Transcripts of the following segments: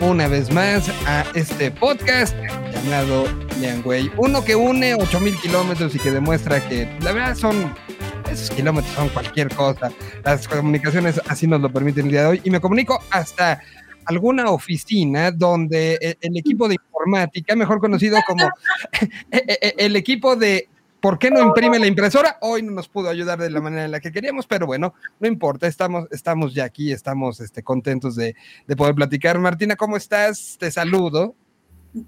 Una vez más a este podcast llamado Liangway. Uno que une 8000 kilómetros y que demuestra que la verdad son. Esos kilómetros son cualquier cosa. Las comunicaciones así nos lo permiten el día de hoy. Y me comunico hasta alguna oficina donde e, el equipo de informática, mejor conocido como e, e, el equipo de ¿Por qué no imprime la impresora? Hoy no nos pudo ayudar de la manera en la que queríamos, pero bueno, no importa, estamos, estamos ya aquí, estamos este, contentos de, de poder platicar. Martina, ¿cómo estás? Te saludo.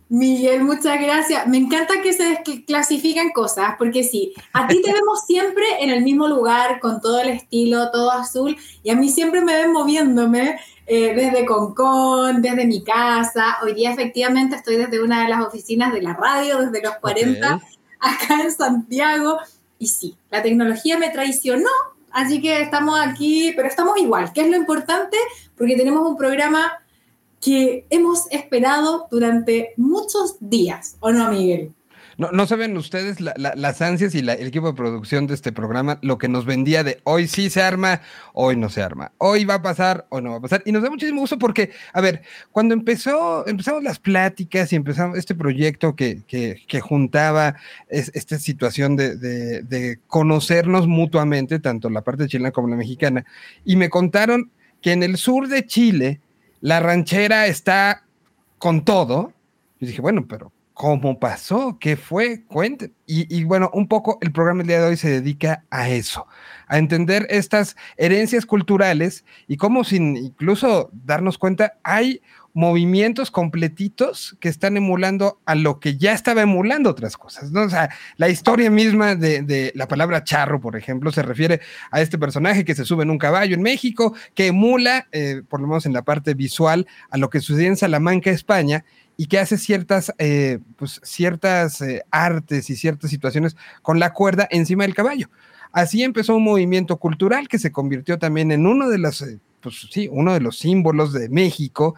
Miguel, muchas gracias. Me encanta que se clasifiquen cosas, porque sí, a ti te vemos siempre en el mismo lugar, con todo el estilo, todo azul, y a mí siempre me ven moviéndome eh, desde Concón, desde mi casa. Hoy día efectivamente estoy desde una de las oficinas de la radio, desde los 40 acá en Santiago. Y sí, la tecnología me traicionó, así que estamos aquí, pero estamos igual, que es lo importante, porque tenemos un programa que hemos esperado durante muchos días, ¿o no, Miguel? No, saben ustedes las ansias y el equipo de producción de este programa, lo que nos vendía de hoy sí se arma, hoy no se arma, hoy va a pasar o no va a pasar. Y nos da muchísimo gusto porque, a ver, cuando empezó, empezamos las pláticas y empezamos este proyecto que, que, juntaba esta situación de, de conocernos mutuamente, tanto la parte chilena como la mexicana, y me contaron que en el sur de Chile la ranchera está con todo. Y dije, bueno, pero cómo pasó, qué fue, cuente. Y, bueno, un poco el programa el día de hoy se dedica a eso, a entender estas herencias culturales y cómo sin incluso darnos cuenta hay movimientos completitos que están emulando a lo que ya estaba emulando otras cosas, ¿no? O sea, la historia misma de, la palabra charro, por ejemplo, se refiere a este personaje que se sube en un caballo en México, que emula, eh, por lo menos en la parte visual, a lo que sucede en Salamanca, España, y que hace ciertas, eh, pues, ciertas eh, artes y ciertas situaciones con la cuerda encima del caballo. Así empezó un movimiento cultural que se convirtió también en uno de los, eh, pues sí, uno de los símbolos de México,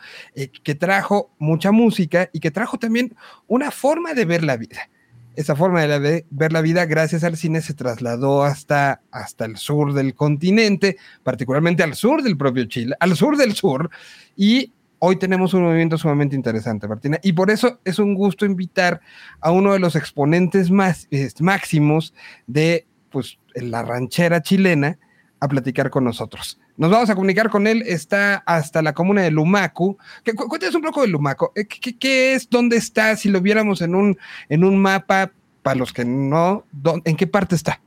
que trajo mucha música y que trajo también una forma de ver la vida. Esa forma de ver la vida, gracias al cine, se trasladó hasta, hasta el sur del continente, particularmente al sur del propio Chile, al sur del sur, y hoy tenemos un movimiento sumamente interesante, Martina, y por eso es un gusto invitar a uno de los exponentes más máximos de pues, la ranchera chilena a platicar con nosotros. Nos vamos a comunicar con él, está hasta la comuna de Lumacu. Cuéntanos un poco de Lumaco. Eh, ¿Qué, es? ¿Dónde está? Si lo viéramos en un, en un mapa, para los que no, ¿en qué parte está?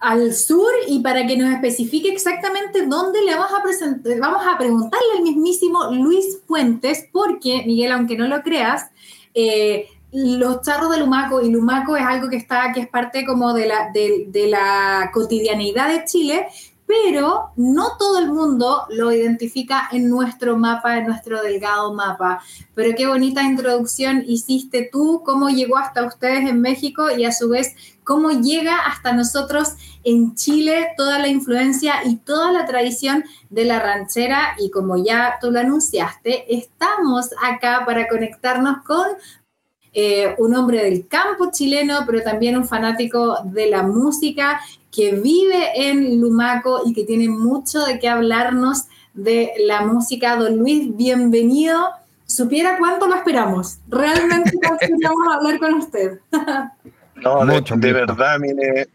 Al sur y para que nos especifique exactamente dónde le vamos a presentar, vamos a preguntarle al mismísimo Luis Fuentes, porque Miguel, aunque no lo creas, eh, los charros de Lumaco y Lumaco es algo que está, que es parte como de la, de la cotidianidad de Chile, pero no todo el mundo lo identifica en nuestro mapa, en nuestro delgado mapa. Pero qué bonita introducción hiciste tú, cómo llegó hasta ustedes en México y a su vez cómo llega hasta nosotros en Chile toda la influencia y toda la tradición de la ranchera. Y como ya tú lo anunciaste, estamos acá para conectarnos con eh, un hombre del campo chileno, pero también un fanático de la música que vive en Lumaco y que tiene mucho de qué hablarnos de la música. Don Luis, bienvenido. Supiera cuánto lo esperamos. Realmente queríamos hablar con usted. no, de, verdad, mire,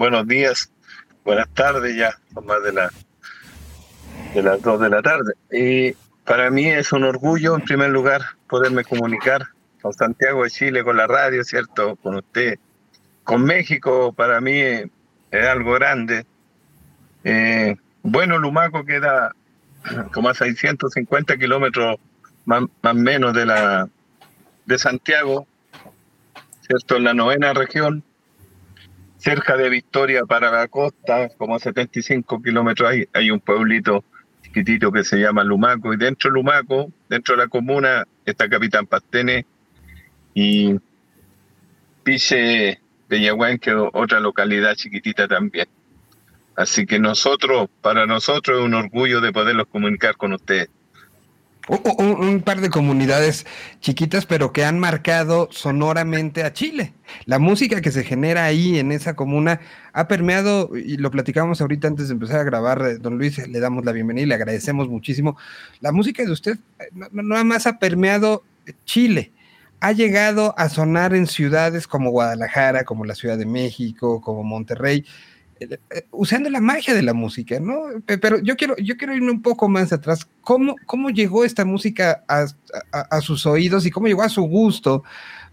buenos días, buenas tardes ya, son más de, la, de las dos de la tarde. Y para mí es un orgullo, en primer lugar, poderme comunicar con Santiago de Chile, con la radio, ¿cierto? Con usted. Con México, para mí es algo grande. Eh, bueno, Lumaco queda como a 650 kilómetros más o menos de, la, de Santiago, ¿cierto? En la novena región, cerca de Victoria para la costa, como a 75 kilómetros hay, hay un pueblito chiquitito que se llama Lumaco, y dentro de Lumaco, dentro de la comuna, está Capitán Pastene, y Piche Peñahuén, que es otra localidad chiquitita también. Así que nosotros, para nosotros es un orgullo de poderlos comunicar con ustedes. Un, par de comunidades chiquitas, pero que han marcado sonoramente a Chile. La música que se genera ahí en esa comuna ha permeado, y lo platicamos ahorita antes de empezar a grabar, eh, don Luis, le damos la bienvenida y le agradecemos muchísimo. La música de usted eh, no, nada más ha permeado Chile, ha llegado a sonar en ciudades como Guadalajara, como la Ciudad de México, como Monterrey, usando la magia de la música, ¿no? Pero yo quiero, yo quiero irme un poco más atrás. ¿Cómo, cómo llegó esta música a, sus oídos y cómo llegó a su gusto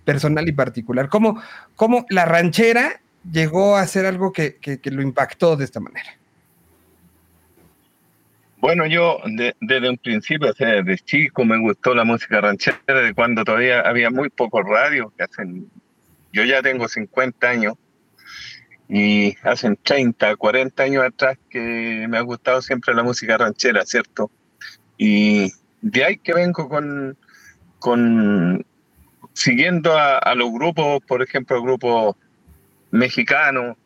personal y particular? ¿Cómo, cómo la ranchera llegó a ser algo que, lo impactó de esta manera? Bueno, yo desde un principio, o sea, desde chico me gustó la música ranchera, de cuando todavía había muy pocos radios, que hacen, yo ya tengo 50 años, y hace 30, 40 años atrás que me ha gustado siempre la música ranchera, ¿cierto? Y de ahí que vengo con, con siguiendo a, los grupos, por ejemplo, grupos mexicanos,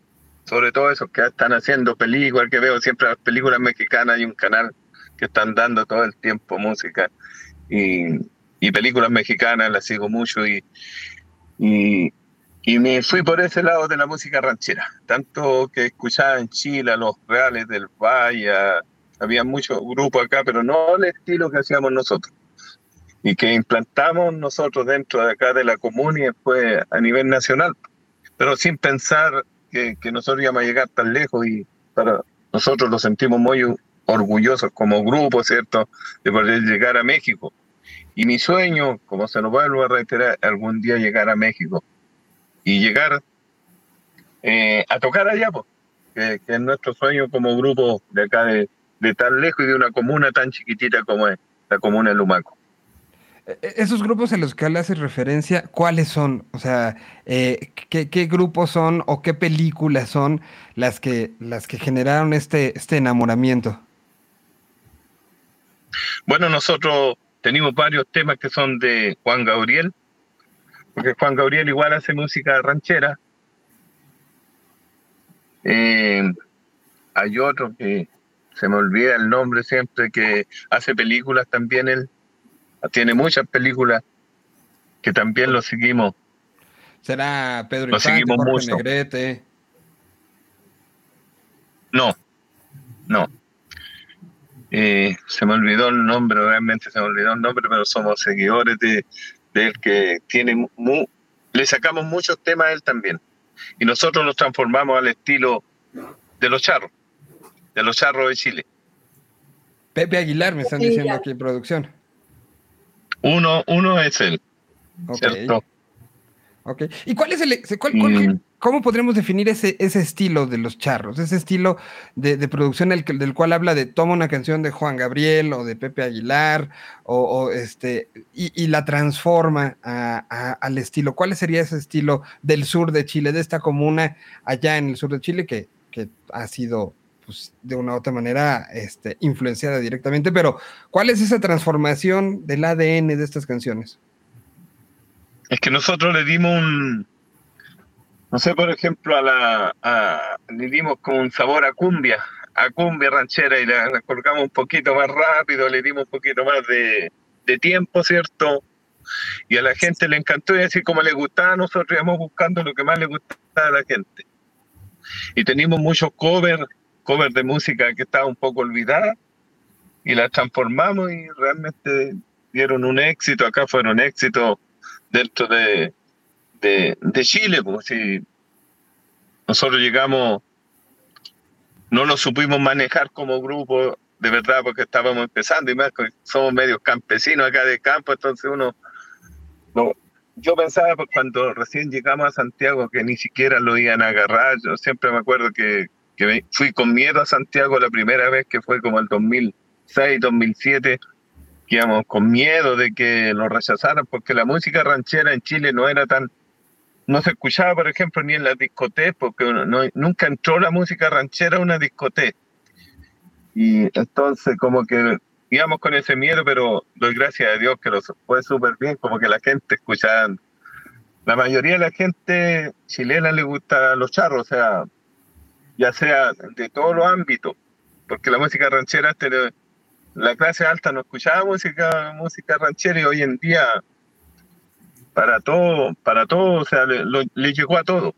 sobre todo esos que están haciendo películas, que veo siempre las películas mexicanas, hay un canal que están dando todo el tiempo música y, y películas mexicanas, las sigo mucho y, y, y me fui por ese lado de la música ranchera, tanto que escuchaba en Chile a los Reales del Valle, había muchos grupos acá, pero no el estilo que hacíamos nosotros. Y que implantamos nosotros dentro de acá de la comuna y después a nivel nacional, pero sin pensar que, que nosotros íbamos a llegar tan lejos y para nosotros lo sentimos muy orgullosos como grupo, ¿cierto?, de poder llegar a México. Y mi sueño, como se nos vuelve a reiterar, algún día llegar a México y llegar eh, a tocar allá, pues, que, es nuestro sueño como grupo de acá de, de tan lejos y de una comuna tan chiquitita como es la comuna de Lumaco. E, e, esos grupos a los que le hace referencia, ¿cuáles son? O sea, eh, ¿qué, ¿qué, grupos son o qué películas son las que, las que generaron este, este enamoramiento? Bueno, nosotros tenemos varios temas que son de Juan Gabriel, porque Juan Gabriel igual hace música ranchera. Eh, hay otro que se me olvida el nombre siempre, que hace películas también él. Tiene muchas películas que también lo seguimos. ¿Será Pedro lo seguimos mucho. Negrete? No, no. Eh, se me olvidó el nombre, realmente se me olvidó el nombre, pero somos seguidores de, de él que tiene le sacamos muchos temas a él también. Y nosotros los transformamos al estilo de los charros, de los charros de Chile. Pepe Aguilar, me están diciendo aquí en producción. Uno, uno es él. ¿cierto? Ok. ¿Y cuál es el, mm. Cómo podríamos definir ese, ese estilo de los charros? Ese estilo de, producción del, cual habla de toma una canción de Juan Gabriel o de Pepe Aguilar o, este y, la transforma al estilo. ¿Cuál sería ese estilo del sur de Chile, de esta comuna allá en el sur de Chile que, que ha sido pues, de una u otra manera este, influenciada directamente? Pero ¿cuál es esa transformación del ADN de estas canciones? Es que nosotros le dimos un, no sé, por ejemplo, a la, le dimos como un sabor a cumbia, a cumbia ranchera y la, colocamos un poquito más rápido, le dimos un poquito más de, tiempo, ¿cierto? Y a la gente le encantó y así como le gustaba, nosotros íbamos buscando lo que más le gustaba a la gente. Y teníamos muchos covers, covers de música que estaba un poco olvidada y las transformamos y realmente dieron un éxito, acá fueron éxitos dentro de, de, Chile, pues si nosotros llegamos, no nos supimos manejar como grupo de verdad porque estábamos empezando y más somos medios campesinos acá de campo, entonces uno no, yo pensaba pues, cuando recién llegamos a Santiago que ni siquiera lo iban a agarrar, yo siempre me acuerdo que, que fui con miedo a Santiago la primera vez que fue como el 2006, 2007 íbamos con miedo de que lo rechazaran, porque la música ranchera en Chile no era tan, no se escuchaba, por ejemplo, ni en las discotecas, porque nunca entró la música ranchera a una discoteca. Y entonces como que íbamos con ese miedo, pero doy gracias a Dios que lo fue súper bien, como que la gente escuchaba. La mayoría de la gente chilena le gusta los charros, o sea, ya sea de todos los ámbitos, porque la música ranchera la clase alta no escuchaba música, música ranchera y hoy en día para todo, para todo, o sea, le, llegó a todo.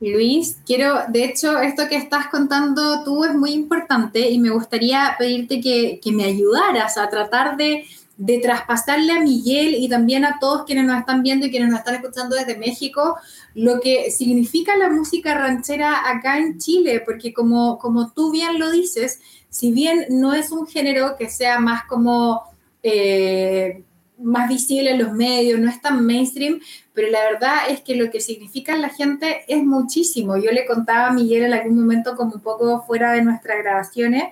Luis, quiero, de hecho, esto que estás contando tú es muy importante y me gustaría pedirte que, que me ayudaras a tratar de, de, traspasarle a Miguel y también a todos quienes nos están viendo y quienes nos están escuchando desde México lo que significa la música ranchera acá en Chile, porque como, como tú bien lo dices, si bien no es un género que sea más como... Eh, más visible en los medios, no es tan mainstream, pero la verdad es que lo que significa en la gente es muchísimo. Yo le contaba a Miguel en algún momento, como un poco fuera de nuestras grabaciones,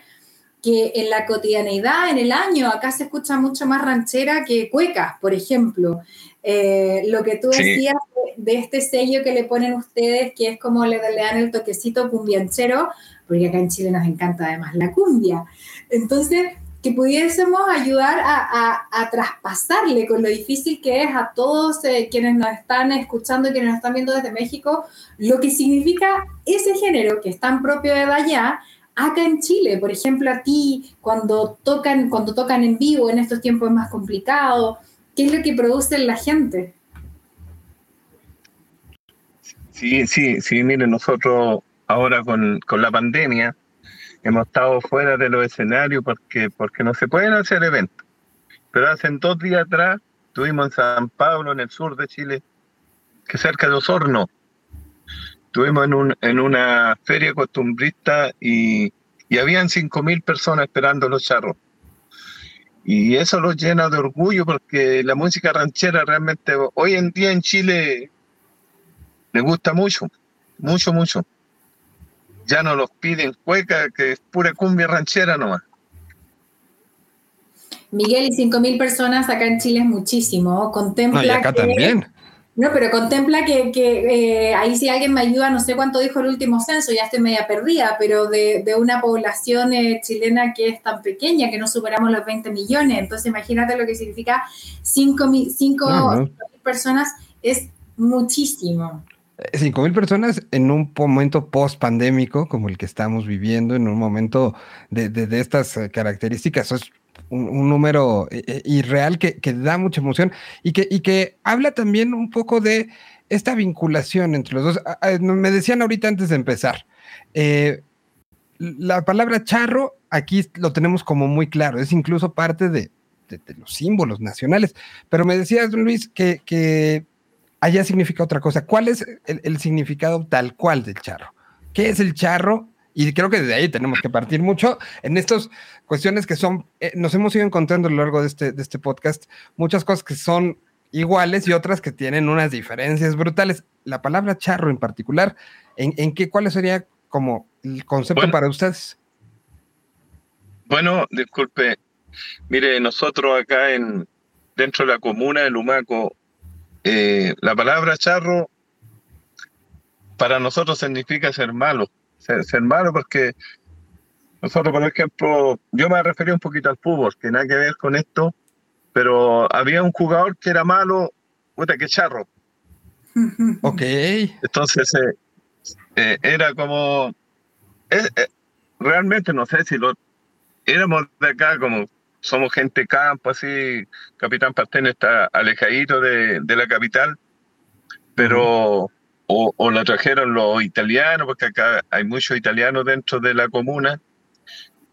que en la cotidianeidad, en el año, acá se escucha mucho más ranchera que cuecas, por ejemplo. Eh, lo que tú decías de, este sello que le ponen ustedes, que es como le, le dan el toquecito cumbianchero, porque acá en Chile nos encanta además la cumbia. Entonces, que pudiésemos ayudar a, traspasarle con lo difícil que es a todos eh, quienes nos están escuchando quienes nos están viendo desde México, lo que significa ese género que es tan propio de allá, acá en Chile. Por ejemplo, a ti, cuando tocan, cuando tocan en vivo en estos tiempos más complicado, ¿qué es lo que produce la gente? Sí, sí, sí, miren, nosotros ahora con, con la pandemia, hemos estado fuera de los escenarios porque, porque no se pueden hacer eventos. Pero hace dos días atrás estuvimos en San Pablo, en el sur de Chile, que cerca de Osorno. Estuvimos en, un, en una feria costumbrista y, y habían 5.000 personas esperando los charros. Y eso los llena de orgullo porque la música ranchera realmente hoy en día en Chile me gusta mucho, mucho, mucho ya no los piden cueca, que es pura cumbia ranchera nomás. Miguel, y 5.000 personas acá en Chile es muchísimo. Contempla no, y acá también. No, pero contempla que, eh, ahí si alguien me ayuda, no sé cuánto dijo el último censo, ya estoy media perdida, pero de, una población eh, chilena que es tan pequeña, que no superamos los 20 millones. Entonces imagínate lo que significa 5.000 personas, es muchísimo. 5 mil personas en un momento post pandémico como el que estamos viviendo, en un momento de, de, estas eh, características, es un, número eh, eh, irreal que, que, da mucha emoción y que, y que habla también un poco de esta vinculación entre los dos. Me decían ahorita antes de empezar, la palabra charro aquí lo tenemos como muy claro, es incluso parte de, de, de los símbolos nacionales, pero me decías, Luis, que, que allá significa otra cosa. ¿Cuál es el, significado tal cual del charro? ¿Qué es el charro? Y creo que desde ahí tenemos que partir mucho en estas cuestiones que son, eh, nos hemos ido encontrando a lo largo de este, de este podcast, muchas cosas que son iguales y otras que tienen unas diferencias brutales. La palabra charro en particular, ¿en, qué, cuál sería como el concepto para ustedes? Bueno, disculpe, mire, nosotros acá en dentro de la comuna de Lumaco eh, la palabra charro para nosotros significa ser malo, ser, malo porque nosotros, por ejemplo, yo me refería un poquito al fútbol, que nada que ver con esto, pero había un jugador que era malo, puta, que charro. Ok. Entonces, eh, eh, era como, realmente no sé si lo, éramos de acá como somos gente campo, así, Capitán Pastén está alejadito de, la capital, pero o, o, lo trajeron los italianos, porque acá hay muchos italianos dentro de la comuna,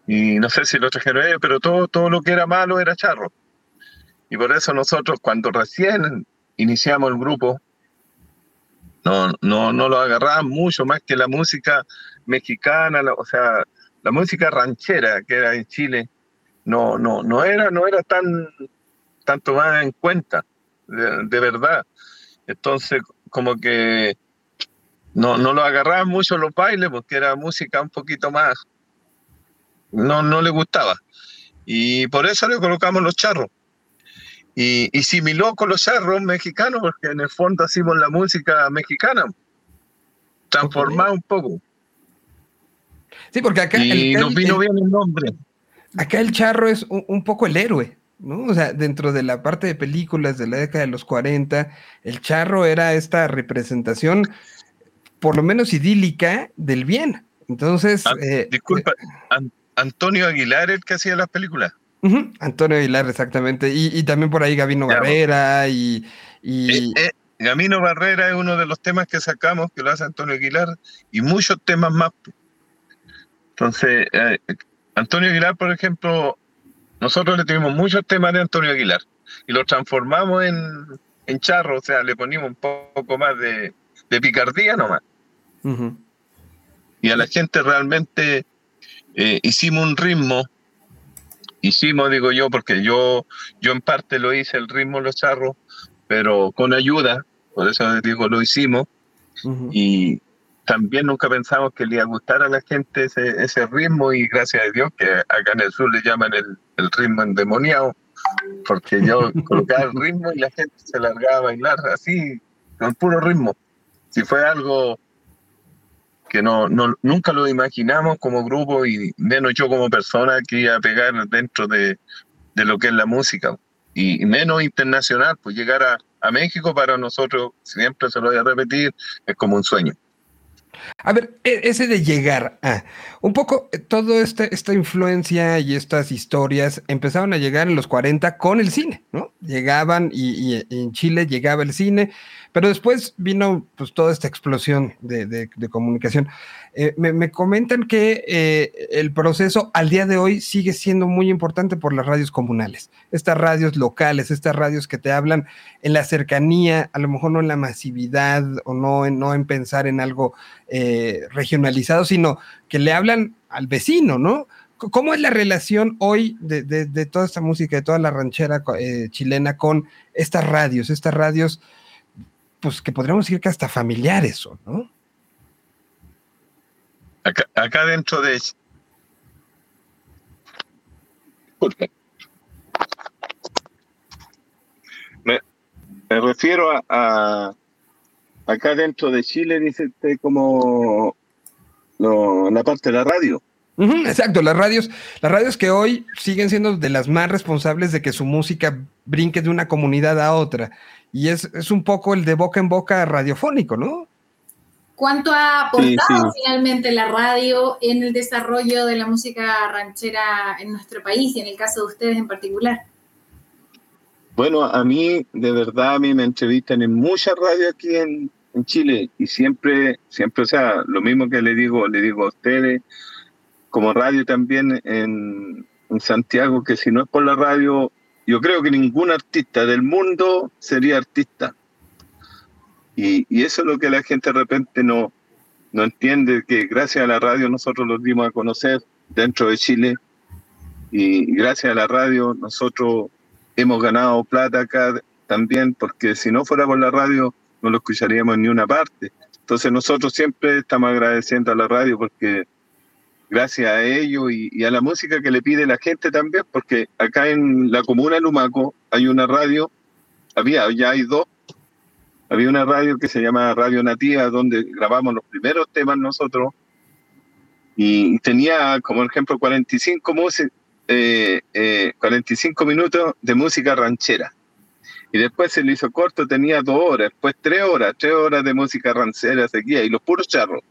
y no sé si lo trajeron ellos, pero todo, todo lo que era malo era charro. Y por eso nosotros cuando recién iniciamos el grupo, no, no, no lo agarraban mucho más que la música mexicana, o sea, la música ranchera que era en Chile, no, no, no era, no era tan, tan tomada en cuenta, de, verdad. Entonces, como que no, no lo agarraban mucho los bailes porque era música un poquito más, no, no le gustaba. Y por eso le colocamos los charros. Y, y similó con los charros mexicanos, porque en el fondo hacemos la música mexicana, transformada un poco. Sí, porque acá. Y nos vino bien el nombre acá el charro es un, poco el héroe, ¿no? O sea, dentro de la parte de películas de la década de los 40, el charro era esta representación, por lo menos idílica, del bien. Entonces. Ah, eh, disculpa, Antonio Aguilar el que hacía las películas. Antonio Aguilar, exactamente. Y, también por ahí Gabino Barrera y... Eh, eh, Gabino Barrera es uno de los temas que sacamos, que lo hace Antonio Aguilar, y muchos temas más. Entonces, eh, Antonio Aguilar, por ejemplo, nosotros le tuvimos muchos temas de Antonio Aguilar y lo transformamos en, en charro, o sea, le ponimos un poco más de, picardía nomás. Y a la gente realmente hicimos un ritmo hicimos, digo yo, porque yo, yo en parte lo hice el ritmo Los Charros, pero con ayuda, por eso digo, lo hicimos. Y también nunca pensamos que le iba a gustar a la gente ese, ese ritmo y gracias a Dios que acá en el sur le llaman el, el ritmo endemoniado, porque yo colocaba el ritmo y la gente se largaba a bailar así, con puro ritmo. Si fue algo que no, no, nunca lo imaginamos como grupo y menos yo como persona que iba a pegar dentro de, de lo que es la música. Y, menos internacional, pues llegar a, a México para nosotros, siempre se lo voy a repetir, es como un sueño. A ver, e, ese de llegar a un poco, eh, toda esta, esta influencia y estas historias empezaron a llegar en los 40 con el cine, ¿no? Llegaban y, en Chile llegaba el cine, pero después vino pues toda esta explosión de, comunicación. Eh, me, comentan que eh, el proceso al día de hoy sigue siendo muy importante por las radios comunales, estas radios locales, estas radios que te hablan en la cercanía, a lo mejor no en la masividad o no en, no en pensar en algo regionalizado, sino que le hablan al vecino, ¿no? ¿Cómo es la relación hoy de, toda esta música, de toda la ranchera chilena con estas radios, estas radios pues que podríamos decir que hasta familiares son, ¿no? Acá, dentro de... Me, me refiero a, acá dentro de Chile, dice como la parte de la radio. exacto, las radios, las radios que hoy siguen siendo de las más responsables de que su música brinque de una comunidad a otra y es, un poco el de boca en boca radiofónico, ¿no? ¿Cuánto ha aportado finalmente la radio en el desarrollo de la música ranchera en nuestro país y en el caso de ustedes en particular? Bueno, a mí, de verdad, a mí me entrevistan en muchas radios aquí en, Chile y siempre, siempre, o sea, lo mismo que le digo, le digo a ustedes, como radio también en, en Santiago, que si no es por la radio, yo creo que ningún artista del mundo sería artista. Y, eso es lo que la gente de repente no, no entiende, que gracias a la radio nosotros los dimos a conocer dentro de Chile y gracias a la radio nosotros hemos ganado plata acá también, porque si no fuera por la radio no lo escucharíamos en ni una parte. Entonces nosotros siempre estamos agradeciendo a la radio porque gracias a ello y, a la música que le pide la gente también, porque acá en la comuna de Lumaco hay una radio, había, ya hay dos, había una radio que se llama Radio Nativa, donde grabamos los primeros temas nosotros, y tenía como ejemplo 45, 45 eh, eh, minutos de música ranchera. Y después se le hizo corto, tenía dos horas, después tres horas, tres horas de música ranchera seguía, y los puros charros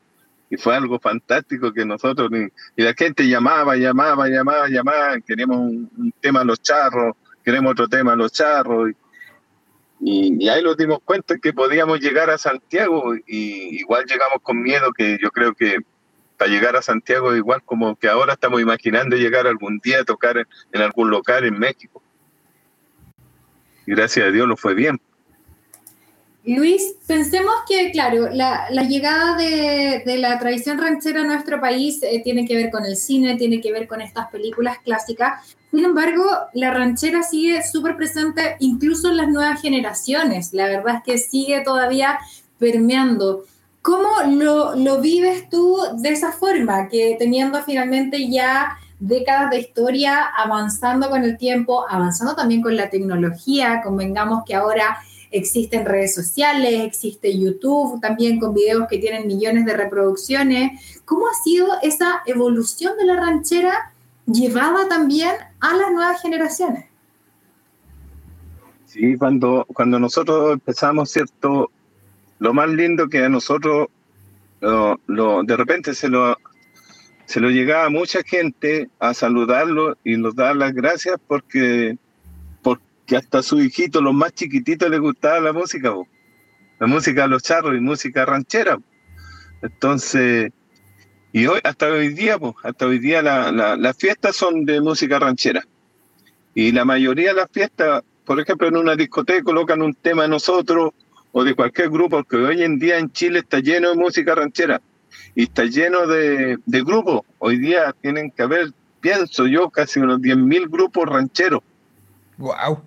y fue algo fantástico que nosotros, y la gente llamaba, llamaba, llamaba, llamaba, queríamos un, tema a los charros, queremos otro tema a los charros, y, ahí nos dimos cuenta que podíamos llegar a Santiago, y igual llegamos con miedo, que yo creo que para llegar a Santiago, igual como que ahora estamos imaginando llegar algún día a tocar en, algún local en México. Gracias a Dios lo fue bien. Luis, pensemos que, claro, la, llegada de, la tradición ranchera a nuestro país eh, tiene que ver con el cine, tiene que ver con estas películas clásicas. Sin embargo, la ranchera sigue súper presente incluso en las nuevas generaciones. La verdad es que sigue todavía permeando. ¿Cómo lo, lo vives tú de esa forma? Que teniendo finalmente ya décadas de historia, avanzando con el tiempo, avanzando también con la tecnología, convengamos que ahora existen redes sociales, existe YouTube también con videos que tienen millones de reproducciones. ¿Cómo ha sido esa evolución de la ranchera llevada también a las nuevas generaciones? Sí, cuando, cuando nosotros empezamos, ¿cierto? Lo más lindo que a nosotros lo, de repente se lo, se lo llegaba mucha gente a saludarlo y nos dar las gracias porque, porque hasta a su hijito, los más chiquititos, les gustaba la música, la música de los charros y música ranchera. Entonces, y hoy, hasta hoy día, hasta hoy día las fiestas son de música ranchera. Y la mayoría de las fiestas, por ejemplo, en una discoteca colocan un tema de nosotros o de cualquier grupo, porque hoy en día en Chile está lleno de música ranchera y está lleno de, grupos. Hoy día tienen que haber, pienso yo, casi unos 10.000 grupos rancheros. ¡Wow!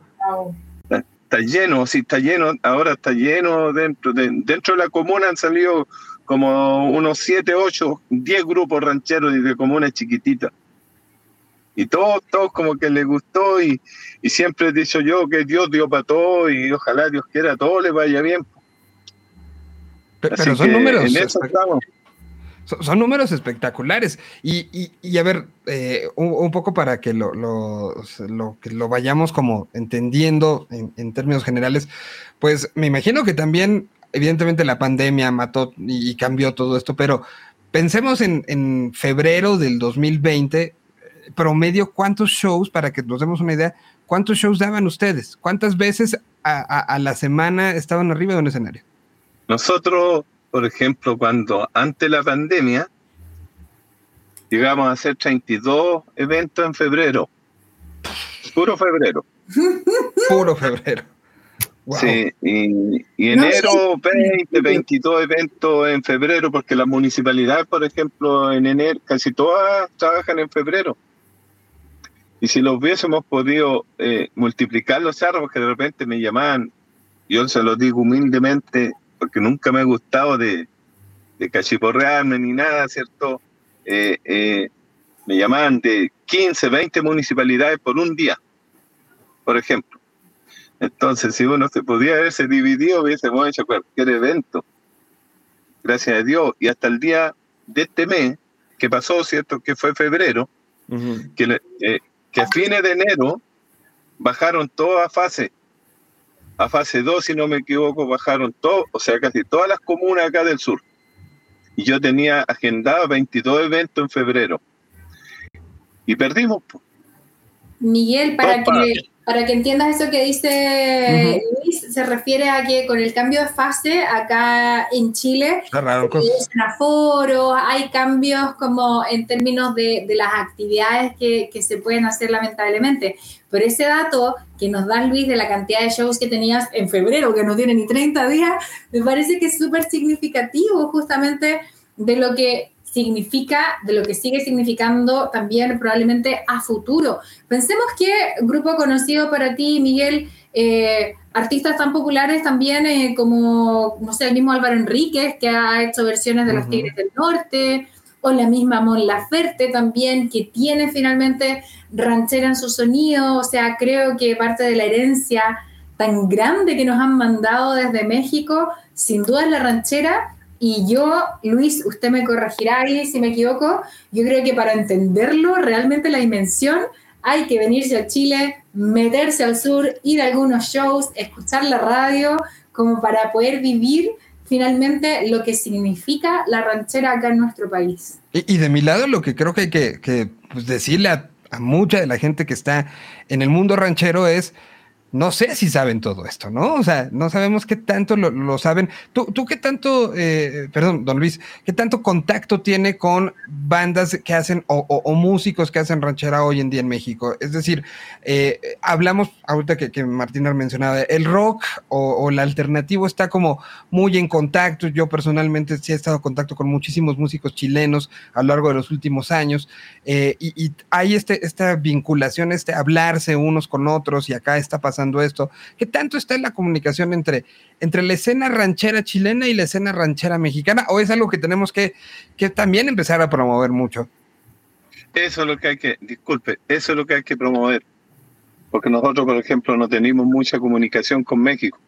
Está, lleno, sí, está lleno, ahora está lleno dentro de, dentro de la comuna han salido como unos 7, 8, 10 grupos rancheros de comunas chiquititas. Y todos, todos como que les gustó y, siempre he dicho yo que Dios dio para todo y ojalá Dios quiera a todos les vaya bien. Pero, son números. Son, números espectaculares. Y, a ver, eh, un, poco para que lo, que lo vayamos como entendiendo en, en, términos generales, pues me imagino que también evidentemente la pandemia mató y, cambió todo esto, pero pensemos en, febrero del 2020, promedio, ¿cuántos shows, para que nos demos una idea, cuántos shows daban ustedes? ¿Cuántas veces a, la semana estaban arriba de un escenario? Nosotros, por ejemplo, cuando antes la pandemia, llegamos a hacer 32 eventos en febrero. Puro febrero. Puro febrero. Sí, y, enero 20, 22 eventos en febrero, porque la municipalidad, por ejemplo, en enero, casi todas trabajan en febrero. Y si lo hubiésemos podido eh, multiplicar los árboles que de repente me llamaban, yo se lo digo humildemente, porque nunca me ha gustado de, de cachiporrearme ni nada, ¿cierto? Eh, eh, me llamaban de 15, 20 municipalidades por un día, por ejemplo. Entonces, si uno se podía haberse dividido, hubiésemos hecho cualquier evento. Gracias a Dios. Y hasta el día de este mes, que pasó, ¿cierto? Que fue febrero, que, eh, que a fines de enero bajaron todas a fase. A fase 2, si no me equivoco, bajaron todo, o sea, casi todas las comunas acá del sur. Y yo tenía agendado 22 eventos en febrero. Y perdimos. Miguel, para que para que entiendas eso que dice Luis, se refiere a que con el cambio de fase acá en Chile, hay aforos, hay cambios como en términos de, las actividades que, se pueden hacer lamentablemente. Pero ese dato que nos da Luis de la cantidad de shows que tenías en febrero, que no tiene ni 30 días, me parece que es súper significativo justamente de lo que significa, de lo que sigue significando también probablemente a futuro. Pensemos que grupo conocido para ti, Miguel, eh, artistas tan populares también eh, como, no sé, el mismo Álvaro Enríquez, que ha hecho versiones de Los Tigres del Norte, o la misma Mon Laferte también, que tiene finalmente ranchera en su sonido, o sea, creo que parte de la herencia tan grande que nos han mandado desde México, sin duda es la ranchera, y yo, Luis, usted me corregirá ahí si me equivoco, yo creo que para entenderlo realmente la dimensión hay que venirse a Chile, meterse al sur, ir a algunos shows, escuchar la radio, como para poder vivir finalmente lo que significa la ranchera acá en nuestro país. Y, de mi lado, lo que creo que hay que, pues, decirle a, a mucha de la gente que está en el mundo ranchero es no sé si saben todo esto, ¿no? O sea, no sabemos qué tanto lo, saben. ¿Tú, ¿Tú, qué tanto, eh, perdón, don Luis, qué tanto contacto tiene con bandas que hacen o, músicos que hacen ranchera hoy en día en México? Es decir, eh, hablamos ahorita que, que Martina mencionaba, el rock o, el alternativo está como muy en contacto. Yo personalmente sí he estado en contacto con muchísimos músicos chilenos a lo largo de los últimos años eh, y, y, hay este, esta vinculación, este hablarse unos con otros y acá está pasando esto? ¿Qué tanto está en la comunicación entre, entre la escena ranchera chilena y la escena ranchera mexicana? ¿O es algo que tenemos que, que también empezar a promover mucho? Eso es lo que hay que, disculpe, eso es lo que hay que promover. Porque nosotros, por ejemplo, no tenemos mucha comunicación con México.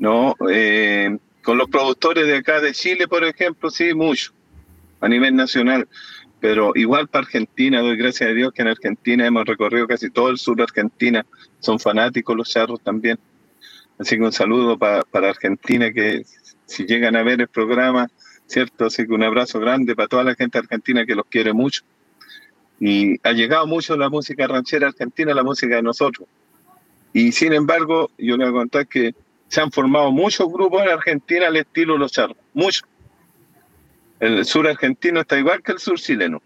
¿no? Eh, con los productores de acá de Chile, por ejemplo, sí, mucho, a nivel nacional. Pero igual para Argentina, doy gracias a Dios que en Argentina hemos recorrido casi todo el sur de Argentina. Son fanáticos los charros también. Así que un saludo para Argentina, que si llegan a ver el programa, ¿cierto? Así que un abrazo grande para toda la gente argentina que los quiere mucho. Y ha llegado mucho la música ranchera argentina, la música de nosotros. Y sin embargo, yo le voy a contar que se han formado muchos grupos en Argentina al estilo Los Charros, muchos. El sur argentino está igual que el sur chileno.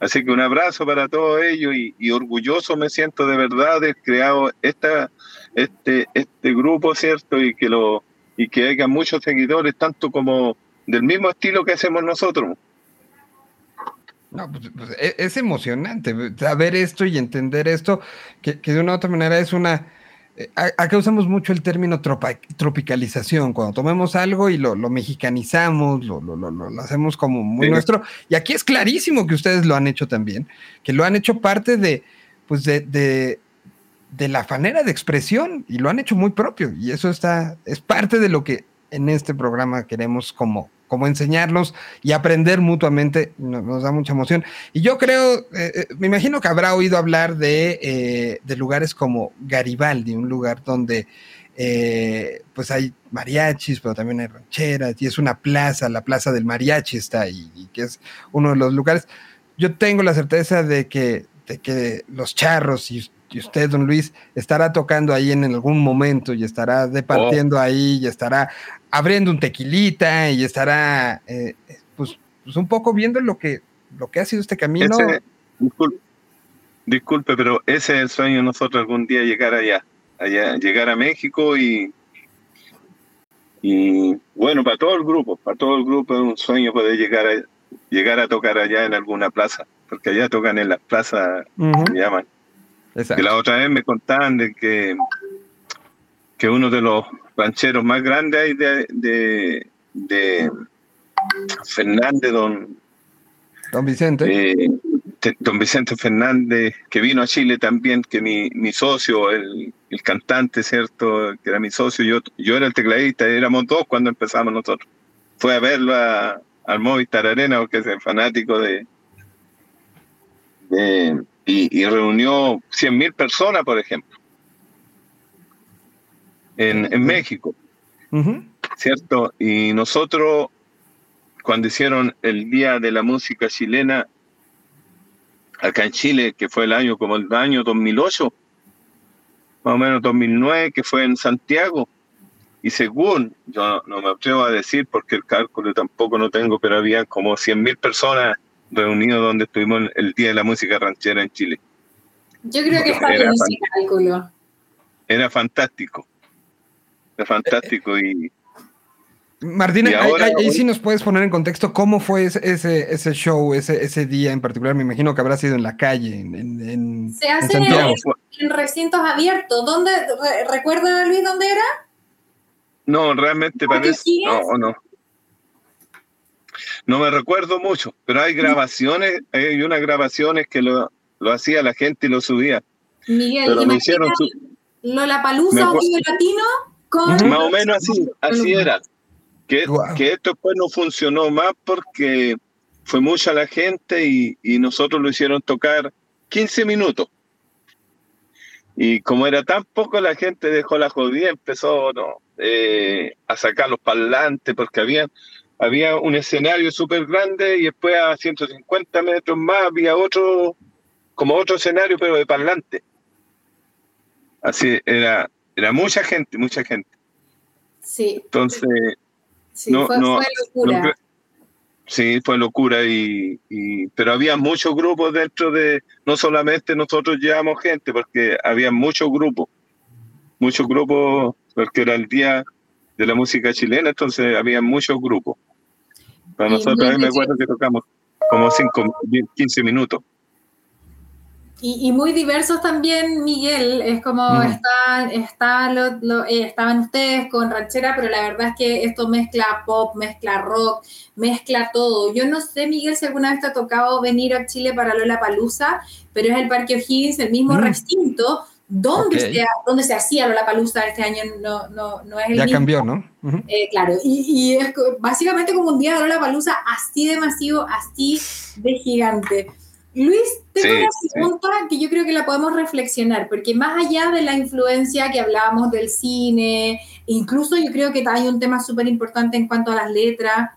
Así que un abrazo para todos ellos y, orgulloso me siento de verdad de haber creado esta, este, este grupo, ¿cierto? Y que, lo, y que haya muchos seguidores, tanto como del mismo estilo que hacemos nosotros. No, pues, pues e, es, emocionante saber esto y entender esto, que, de una u otra manera es una... Acá usamos mucho el término tropicalización, cuando tomemos algo y lo, mexicanizamos, lo, lo, hacemos como muy nuestro. Y aquí es clarísimo que ustedes lo han hecho también, que lo han hecho parte de, pues de, de, de la manera de expresión y lo han hecho muy propio. Y eso está, es parte de lo que en este programa queremos como, como enseñarlos y aprender mutuamente, nos, da mucha emoción. Y yo creo, eh, eh, me imagino que habrá oído hablar de, eh, de, lugares como Garibaldi, un lugar donde pues hay mariachis, pero también hay rancheras, y es una plaza, la plaza del mariachi está ahí, y que es uno de los lugares. Yo tengo la certeza de que, de que los charros y y usted, don Luis, estará tocando ahí en algún momento y estará departiendo oh. ahí y estará abriendo un tequilita y estará, eh, pues, pues, un poco viendo lo que, lo que ha sido este camino. disculpe, pero ese es el sueño de nosotros algún día llegar allá, allá llegar a México y, y bueno, para todo el grupo, para todo el grupo es un sueño poder llegar a, llegar a tocar allá en alguna plaza, porque allá tocan en las plazas, me llaman que la otra vez me contaban de que, que uno de los rancheros más grandes de, de, de Fernández, don, don Vicente. Eh, don Vicente Fernández, que vino a Chile también, que mi, mi socio, el, el, cantante, ¿cierto? Que era mi socio, yo, yo era el tecladista, éramos dos cuando empezamos nosotros. Fue a verlo a, al Movistar Arena, porque es fanático de, de, y, reunió 100.000 personas, por ejemplo, en, en México, ¿cierto? Y nosotros, cuando hicieron el Día de la Música Chilena, acá en Chile, que fue el año como el año 2008, más o menos 2009, que fue en Santiago, y según, yo no me atrevo a decir porque el cálculo tampoco no tengo, pero había como 100.000 personas reunido donde estuvimos el Día de la Música Ranchera en Chile. Yo creo que está bien ese cálculo. Era fantástico. Era fantástico y... Martina, ahí, sí nos puedes poner en contexto cómo fue ese, ese, show, ese, ese día en particular. Me imagino que habrá sido en la calle, en, Se hace en, recintos abiertos. ¿Dónde, ¿Recuerda, Luis, dónde era? No, realmente parece... No, no. No me recuerdo mucho, pero hay grabaciones, hay unas grabaciones que lo, lo hacía la gente y lo subía. Miguel, pero me hicieron Lola Palusa o Latino con... Más o menos así, así era. Que, que esto pues no funcionó más porque fue mucha la gente y, y, nosotros lo hicieron tocar 15 minutos. Y como era tan poco, la gente dejó la jodida, empezó no, eh, a sacar los parlantes porque había había un escenario súper grande y después a 150 metros más había otro, como otro escenario, pero de parlante. Así era, era mucha gente, mucha gente. Sí. Entonces, sí, no, fue, locura. sí, fue locura, y, pero había muchos grupos dentro de, no solamente nosotros llevamos gente, porque había muchos grupos, muchos grupos, porque era el día de la música chilena, entonces había muchos grupos. Para nosotros, me acuerdo que tocamos como 5, 15 minutos. Y, muy diversos también, Miguel, es como mm. está, está lo, eh, estaban ustedes con ranchera, pero la verdad es que esto mezcla pop, mezcla rock, mezcla todo. Yo no sé, Miguel, si alguna vez te ha tocado venir a Chile para Lola Palusa, pero es el Parque O'Higgins, el mismo mm. recinto, ¿Dónde, se, ¿Dónde se hacía la palusa este año? No, no, no es el Ya cambió, ¿no? Eh, claro, y, es básicamente como un día de la palusa así de masivo, así de gigante. Luis, tengo una pregunta que yo creo que la podemos reflexionar, porque más allá de la influencia que hablábamos del cine, incluso yo creo que hay un tema súper importante en cuanto a las letras,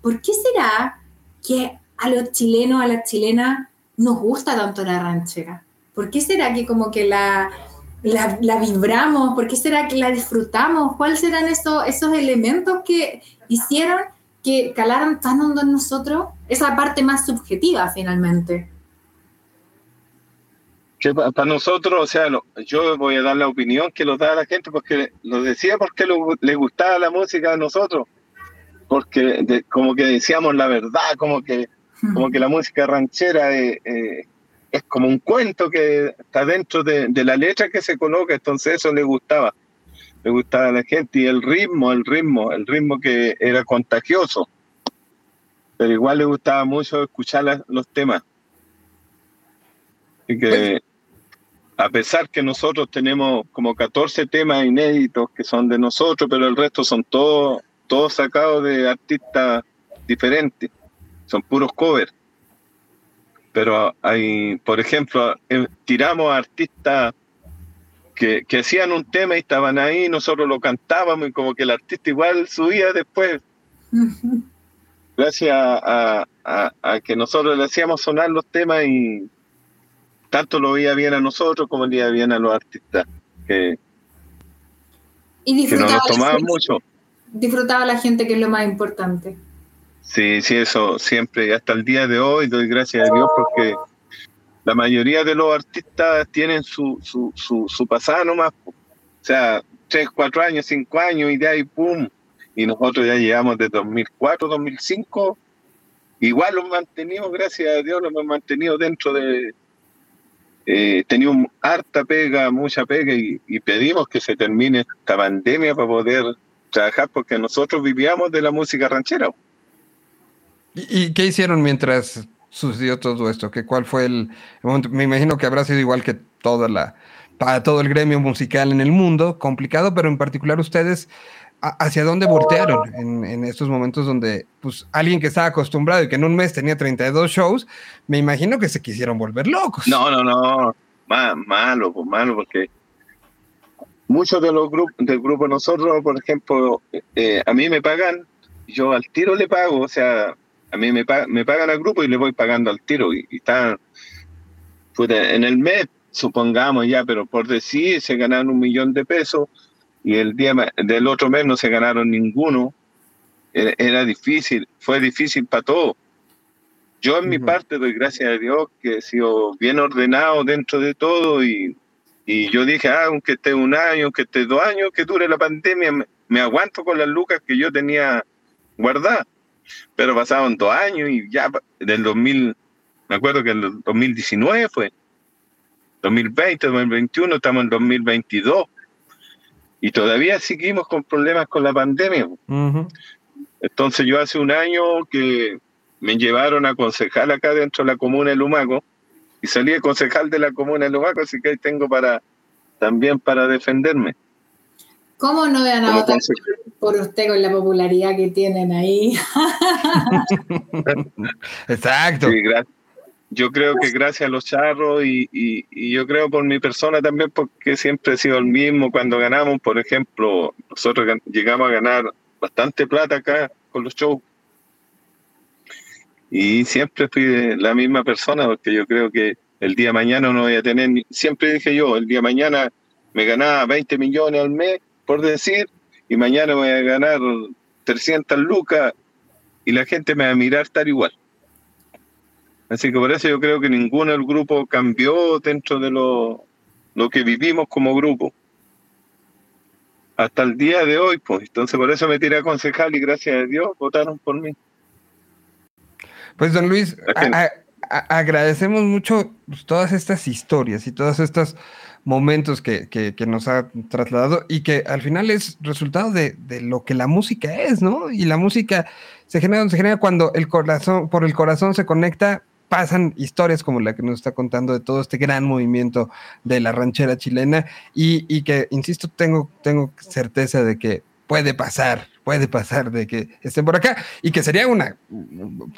¿por qué será que a los chilenos, a las chilenas, nos gusta tanto la ranchera? ¿Por qué será que como que la, la, vibramos? ¿Por qué será que la disfrutamos? ¿Cuáles serán esos, esos elementos que hicieron que calaran tan hondo en nosotros? Esa parte más subjetiva finalmente. Que para nosotros, o sea, yo voy a dar la opinión que lo da la gente porque lo decía porque le gustaba la música a nosotros, porque como que decíamos la verdad, como que, como que la música ranchera eh, eh, es como un cuento que está dentro de, de, la letra que se coloca, entonces eso le gustaba, le gustaba a la gente y el ritmo, el ritmo, el ritmo que era contagioso, pero igual le gustaba mucho escuchar los temas. Y que a pesar que nosotros tenemos como 14 temas inéditos que son de nosotros, pero el resto son todos, todos sacados de artistas diferentes, son puros covers. Pero hay, por ejemplo, eh, tiramos a artistas que, que, hacían un tema y estaban ahí, nosotros lo cantábamos y como que el artista igual subía después. Gracias a, a que nosotros le hacíamos sonar los temas y, tanto lo veía bien a nosotros como le iba bien a los artistas. Que, y disfrutaba nos mucho. Disfrutaba la gente, que es lo más importante. Sí, sí, eso siempre, hasta el día de hoy doy gracias a Dios porque la mayoría de los artistas tienen su, su, su, su pasada nomás. O sea, tres, cuatro años, cinco años y de ahí, ¡pum! Y nosotros ya llegamos de 2004, 2005. Igual los mantenimos, gracias a Dios, los hemos mantenido dentro de, eh, teníamos harta pega, mucha pega y, pedimos que se termine esta pandemia para poder trabajar porque nosotros vivíamos de la música ranchera. ¿Y, qué hicieron mientras sucedió todo esto? ¿Qué, ¿Cuál fue el, momento? Me imagino que habrá sido igual que toda la, para todo el gremio musical en el mundo, complicado, pero en particular ustedes hacia dónde voltearon en, estos momentos donde pues alguien que estaba acostumbrado y que en un mes tenía 32 shows, me imagino que se quisieron volver locos. No, no, no, malo, pues malo, porque muchos de los grupos del grupo nosotros, por ejemplo, eh, a mí me pagan, yo al tiro le pago, o sea, a mí me, me pagan al grupo y le voy pagando al tiro y, están en el mes, supongamos ya, pero por decir, se ganan un millón de pesos y el día del otro mes no se ganaron ninguno. Era, difícil, fue difícil para todos. Yo en mi parte doy gracias a Dios que he sido bien ordenado dentro de todo y, y yo dije, ah, aunque esté un año, aunque esté dos años, que dure la pandemia, me, aguanto con las lucas que yo tenía guardadas. Pero pasaron dos años y ya del 2000, me acuerdo que el 2019 fue, 2020, 2021, estamos en 2022 y todavía seguimos con problemas con la pandemia. Entonces yo hace un año que me llevaron a concejal acá dentro de la comuna de Lumaco y salí a concejal de la comuna de Lumaco, así que ahí tengo para también para defenderme. ¿Cómo no van a votar por usted con la popularidad que tienen ahí? Exacto. Sí, gracias yo creo que gracias a los charros y, y, yo creo por mi persona también, porque siempre he sido el mismo. Cuando ganamos, por ejemplo, nosotros llegamos a ganar bastante plata acá con los shows. Y siempre fui la misma persona, porque yo creo que el día de mañana no voy a tener, siempre dije yo, el día de mañana me ganaba 20 millones al mes, por decir, y mañana voy a ganar 300 lucas y la gente me va a mirar estar igual. Así que por eso yo creo que ninguno del grupo cambió dentro de lo, lo que vivimos como grupo. Hasta el día de hoy, pues. Entonces por eso me tiré a concejal y gracias a Dios votaron por mí. Pues don Luis, agradecemos mucho todas estas historias y todos estos momentos que, que, nos ha trasladado y que al final es resultado de, de, lo que la música es, ¿no? Y la música se genera, se genera cuando el corazón, por el corazón se conecta pasan historias como la que nos está contando de todo este gran movimiento de la ranchera chilena y, que, insisto, tengo, tengo certeza de que puede pasar, puede pasar de que estén por acá y que sería una,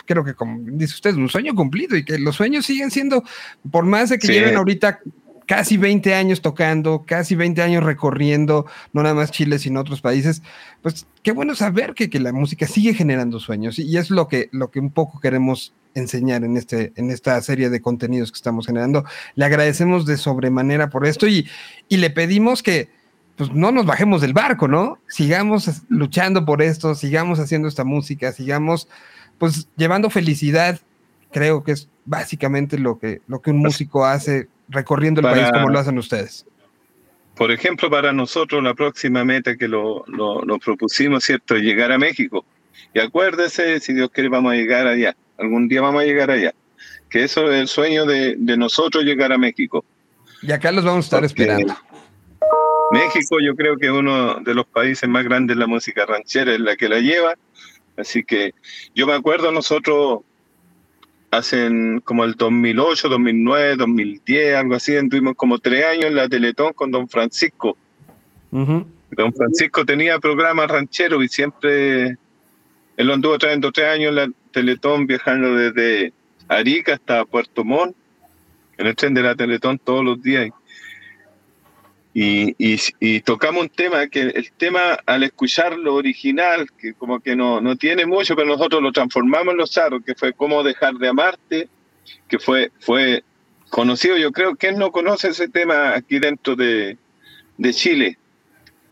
creo que como dice usted, un sueño cumplido y que los sueños siguen siendo, por más de que lleven ahorita casi 20 años tocando, casi 20 años recorriendo, no nada más Chile, sino otros países, pues qué bueno saber que, que la música sigue generando sueños y, es lo que, lo que un poco queremos enseñar en, este, en esta serie de contenidos que estamos generando. Le agradecemos de sobremanera por esto y, y le pedimos que pues no nos bajemos del barco, ¿no? Sigamos luchando por esto, sigamos haciendo esta música, sigamos pues llevando felicidad, creo que es básicamente lo que, lo que un pues, músico hace recorriendo el país como lo hacen ustedes? Por ejemplo, para nosotros la próxima meta que lo, lo, propusimos, ¿cierto? Es llegar a México. Y acuérdese, si Dios quiere, vamos a llegar allá. Algún día vamos a llegar allá. Que eso es el sueño de, de nosotros, llegar a México. Y acá los vamos a estar esperando. México yo creo que es uno de los países más grandes de la música ranchera, es la que la lleva. Así que yo me acuerdo nosotros hacen como el 2008, 2009, 2010, algo así, tuvimos como tres años en la Teletón con Don Francisco. Don Francisco tenía programas rancheros y siempre él lo anduvo trayendo tres años en la Teletón, viajando desde Arica hasta Puerto Montt, en el tren de la Teletón todos los días. Y, y, tocamos un tema que el tema al escuchar lo original, que como que no, no tiene mucho, pero nosotros lo transformamos en los charros, que fue cómo dejar de amarte, que fue, fue conocido, yo creo que él no conoce ese tema aquí dentro de, de Chile.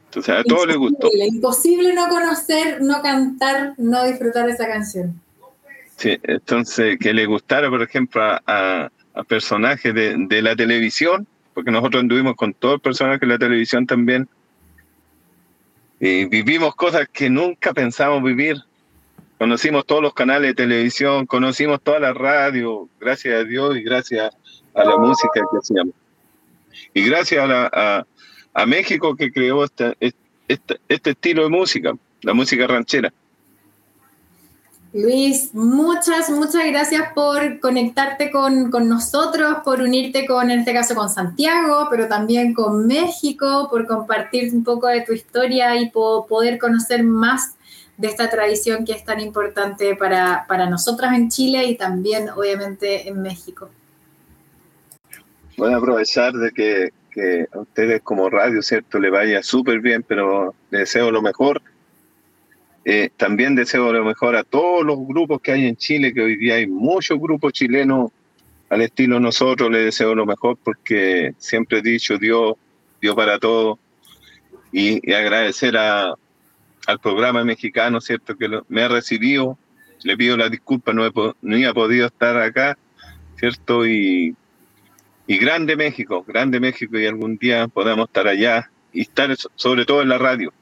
Entonces a todos les gustó. Imposible no conocer, no cantar, no disfrutar esa canción. Sí, entonces que le gustara, por ejemplo, a, a, personajes de, de la televisión, porque nosotros anduvimos con todo el personaje de la televisión también. Y vivimos cosas que nunca pensamos vivir. Conocimos todos los canales de televisión, conocimos toda la radio, gracias a Dios y gracias a la música que hacíamos. Y gracias a, a, México que creó este estilo de música, la música ranchera. Luis, muchas, muchas gracias por conectarte con, nosotros, por unirte con, en este caso, con Santiago, pero también con México, por compartir un poco de tu historia y poder conocer más de esta tradición que es tan importante para, para nosotras en Chile y también, obviamente, en México. A aprovechar de que, que a ustedes como radio, ¿cierto? Le vaya súper bien, pero les deseo lo mejor eh, también deseo lo mejor a todos los grupos que hay en Chile, que hoy día hay muchos grupos chilenos al estilo nosotros, les deseo lo mejor porque siempre he dicho Dios, Dios para todos, y, agradecer a, al programa mexicano, ¿cierto? Que me ha recibido, le pido la disculpa, no he, no podido estar acá, ¿cierto? Y, y grande México, grande México, y algún día podamos estar allá y estar sobre todo en la radio.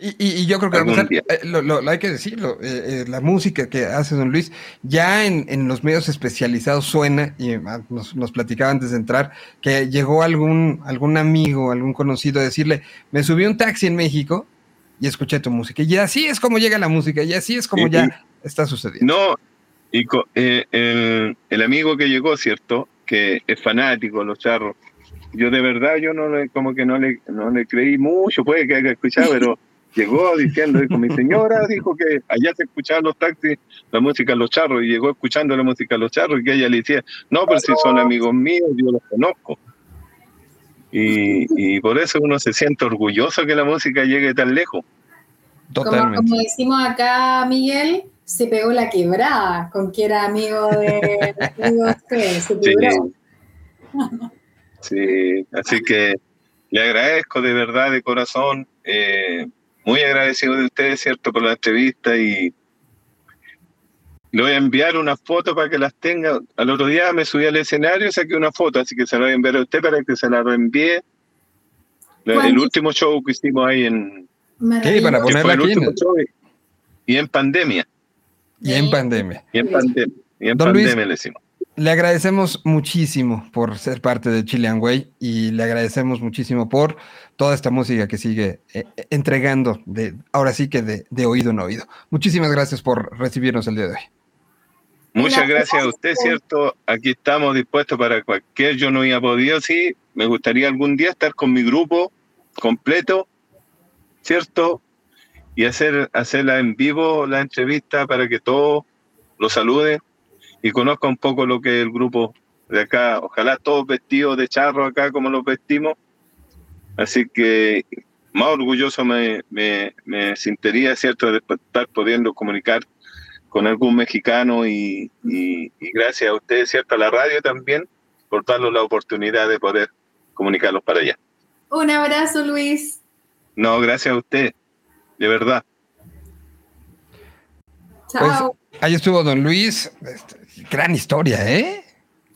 Y, yo creo que eh, lo, hay que decirlo, eh, eh, la música que hace don Luis ya en, los medios especializados suena, y ah, nos, nos, platicaba antes de entrar, que llegó algún, algún amigo, algún conocido a decirle, me subí un taxi en México y escuché tu música. Y así es como llega la música, y así es como ya está sucediendo. No, y el, el, amigo que llegó, ¿cierto? Que es fanático, los charros. Yo de verdad, yo no le, como que no le, no le creí mucho, puede que haya escuchado, pero llegó diciendo, dijo, mi señora dijo que allá se escuchaban los taxis, la música de los charros, y llegó escuchando la música de los charros, y que ella le decía, no, pero si son amigos míos, yo los conozco. Y, por eso uno se siente orgulloso que la música llegue tan lejos. Totalmente. Como, decimos acá, Miguel, se pegó la quebrada con que era amigo de, usted, se sí. sí, así que le agradezco de verdad, de corazón. Eh, muy agradecido de ustedes, ¿cierto?, por la entrevista y le voy a enviar una foto para que las tenga. Al otro día me subí al escenario y saqué una foto, así que se la voy a enviar a usted para que se la reenvíe. El último show que hicimos ahí en... ¿Qué? Para ponerla aquí. y en pandemia. Y en pandemia. Y en pandemia. Y en pandemia le decimos. Le agradecemos muchísimo por ser parte de Chilean Way y le agradecemos muchísimo por toda esta música que sigue eh, entregando, de, ahora sí que de, oído en oído. Muchísimas gracias por recibirnos el día de hoy. Muchas gracias a usted, ¿cierto? Aquí estamos dispuestos para cualquier, yo no había podido, sí, me gustaría algún día estar con mi grupo completo, ¿cierto? Y hacer, hacerla en vivo, la entrevista, para que todos lo saluden y conozca un poco lo que es el grupo de acá, ojalá todos vestidos de charro acá como los vestimos. Así que más orgulloso me, me, me sentiría, ¿cierto?, de estar pudiendo comunicar con algún mexicano y, y, gracias a ustedes, ¿cierto?, a la radio también, por darnos la oportunidad de poder comunicarlos para allá. Un abrazo, Luis. No, gracias a usted, de verdad. Chao. Pues, ahí estuvo don Luis. Este, gran historia, ¿eh?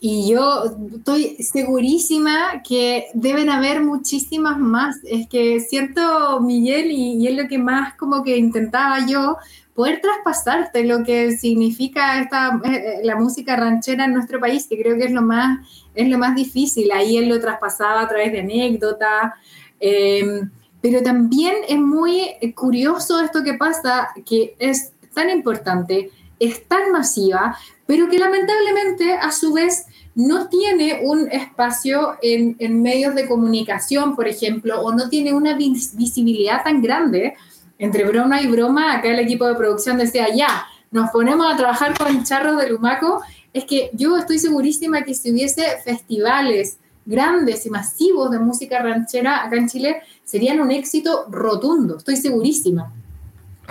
Y yo estoy segurísima que deben haber muchísimas más. Es que siento, Miguel, y, es lo que más como que intentaba yo, poder traspasarte lo que significa esta, eh, eh, la música ranchera en nuestro país, que creo que es lo más, es lo más difícil. Ahí él lo traspasaba a través de anécdotas. Em, pero también es muy curioso esto que pasa, que es tan importante, es tan masiva, pero que lamentablemente a su vez no tiene un espacio en, medios de comunicación, por ejemplo, o no tiene una visibilidad tan grande. Entre broma y broma, acá el equipo de producción decía, ya, nos ponemos a trabajar con charros de Lumaco. Es que yo estoy segurísima que si hubiese festivales grandes y masivos de música ranchera acá en Chile, serían un éxito rotundo, estoy segurísima.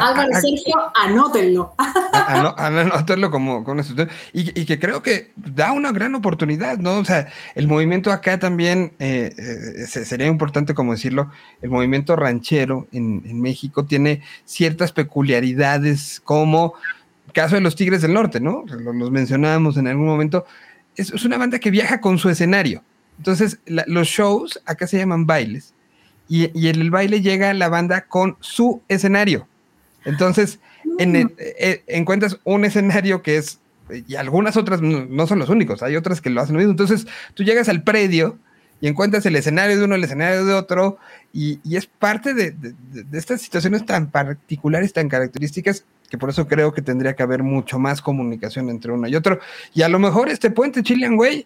Álvaro Sergio, anótenlo. anótenlo como con esto. Y, y, que creo que da una gran oportunidad, ¿no? O sea, el movimiento acá también, eh, eh, sería importante como decirlo, el movimiento ranchero en, México tiene ciertas peculiaridades como caso de los Tigres del Norte, ¿no? Los, mencionábamos en algún momento. Es, una banda que viaja con su escenario. Entonces, los shows acá se llaman bailes. Y, y en el baile llega la banda con su escenario. Entonces, en mm. eh, encuentras un escenario que es, y algunas otras no, son los únicos, hay otras que lo hacen lo mismo. Entonces, tú llegas al predio y encuentras el escenario de uno, el escenario de otro, y, es parte de, estas situaciones tan particulares, tan características, que por eso creo que tendría que haber mucho más comunicación entre uno y otro. Y a lo mejor este puente Chilean Way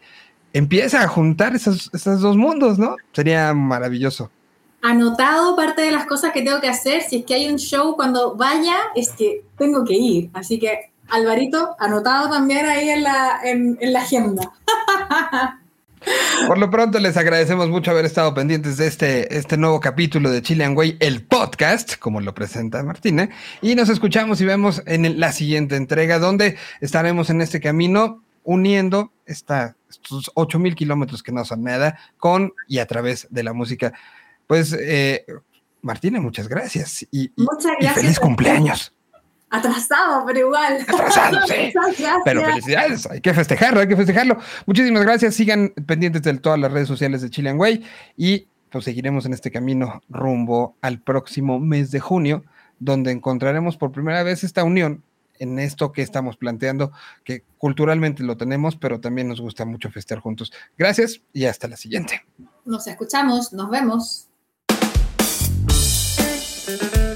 empieza a juntar esos, esos dos mundos, ¿no? Sería maravilloso anotado parte de las cosas que tengo que hacer. Si es que hay un show cuando vaya, es que tengo que ir. Así que, Alvarito, anotado también ahí en la, en, la agenda. Por lo pronto les agradecemos mucho haber estado pendientes de este, este nuevo capítulo de Chilean Way, el podcast, como lo presenta Martina, y nos escuchamos y vemos en la siguiente entrega, donde estaremos en este camino uniendo esta, estos 8000 kilómetros que no son nada con y a través de la música. Pues, eh, Martina, muchas gracias. Y, muchas gracias. feliz cumpleaños. Atrasado, pero igual. Atrasado, sí. Pero felicidades, hay que festejarlo, hay que festejarlo. Muchísimas gracias. Sigan pendientes de todas las redes sociales de Chilean Way y pues seguiremos en este camino rumbo al próximo mes de junio, donde encontraremos por primera vez esta unión en esto que estamos planteando, que culturalmente lo tenemos, pero también nos gusta mucho festejar juntos. Gracias y hasta la siguiente. Nos escuchamos, nos vemos. Thank you.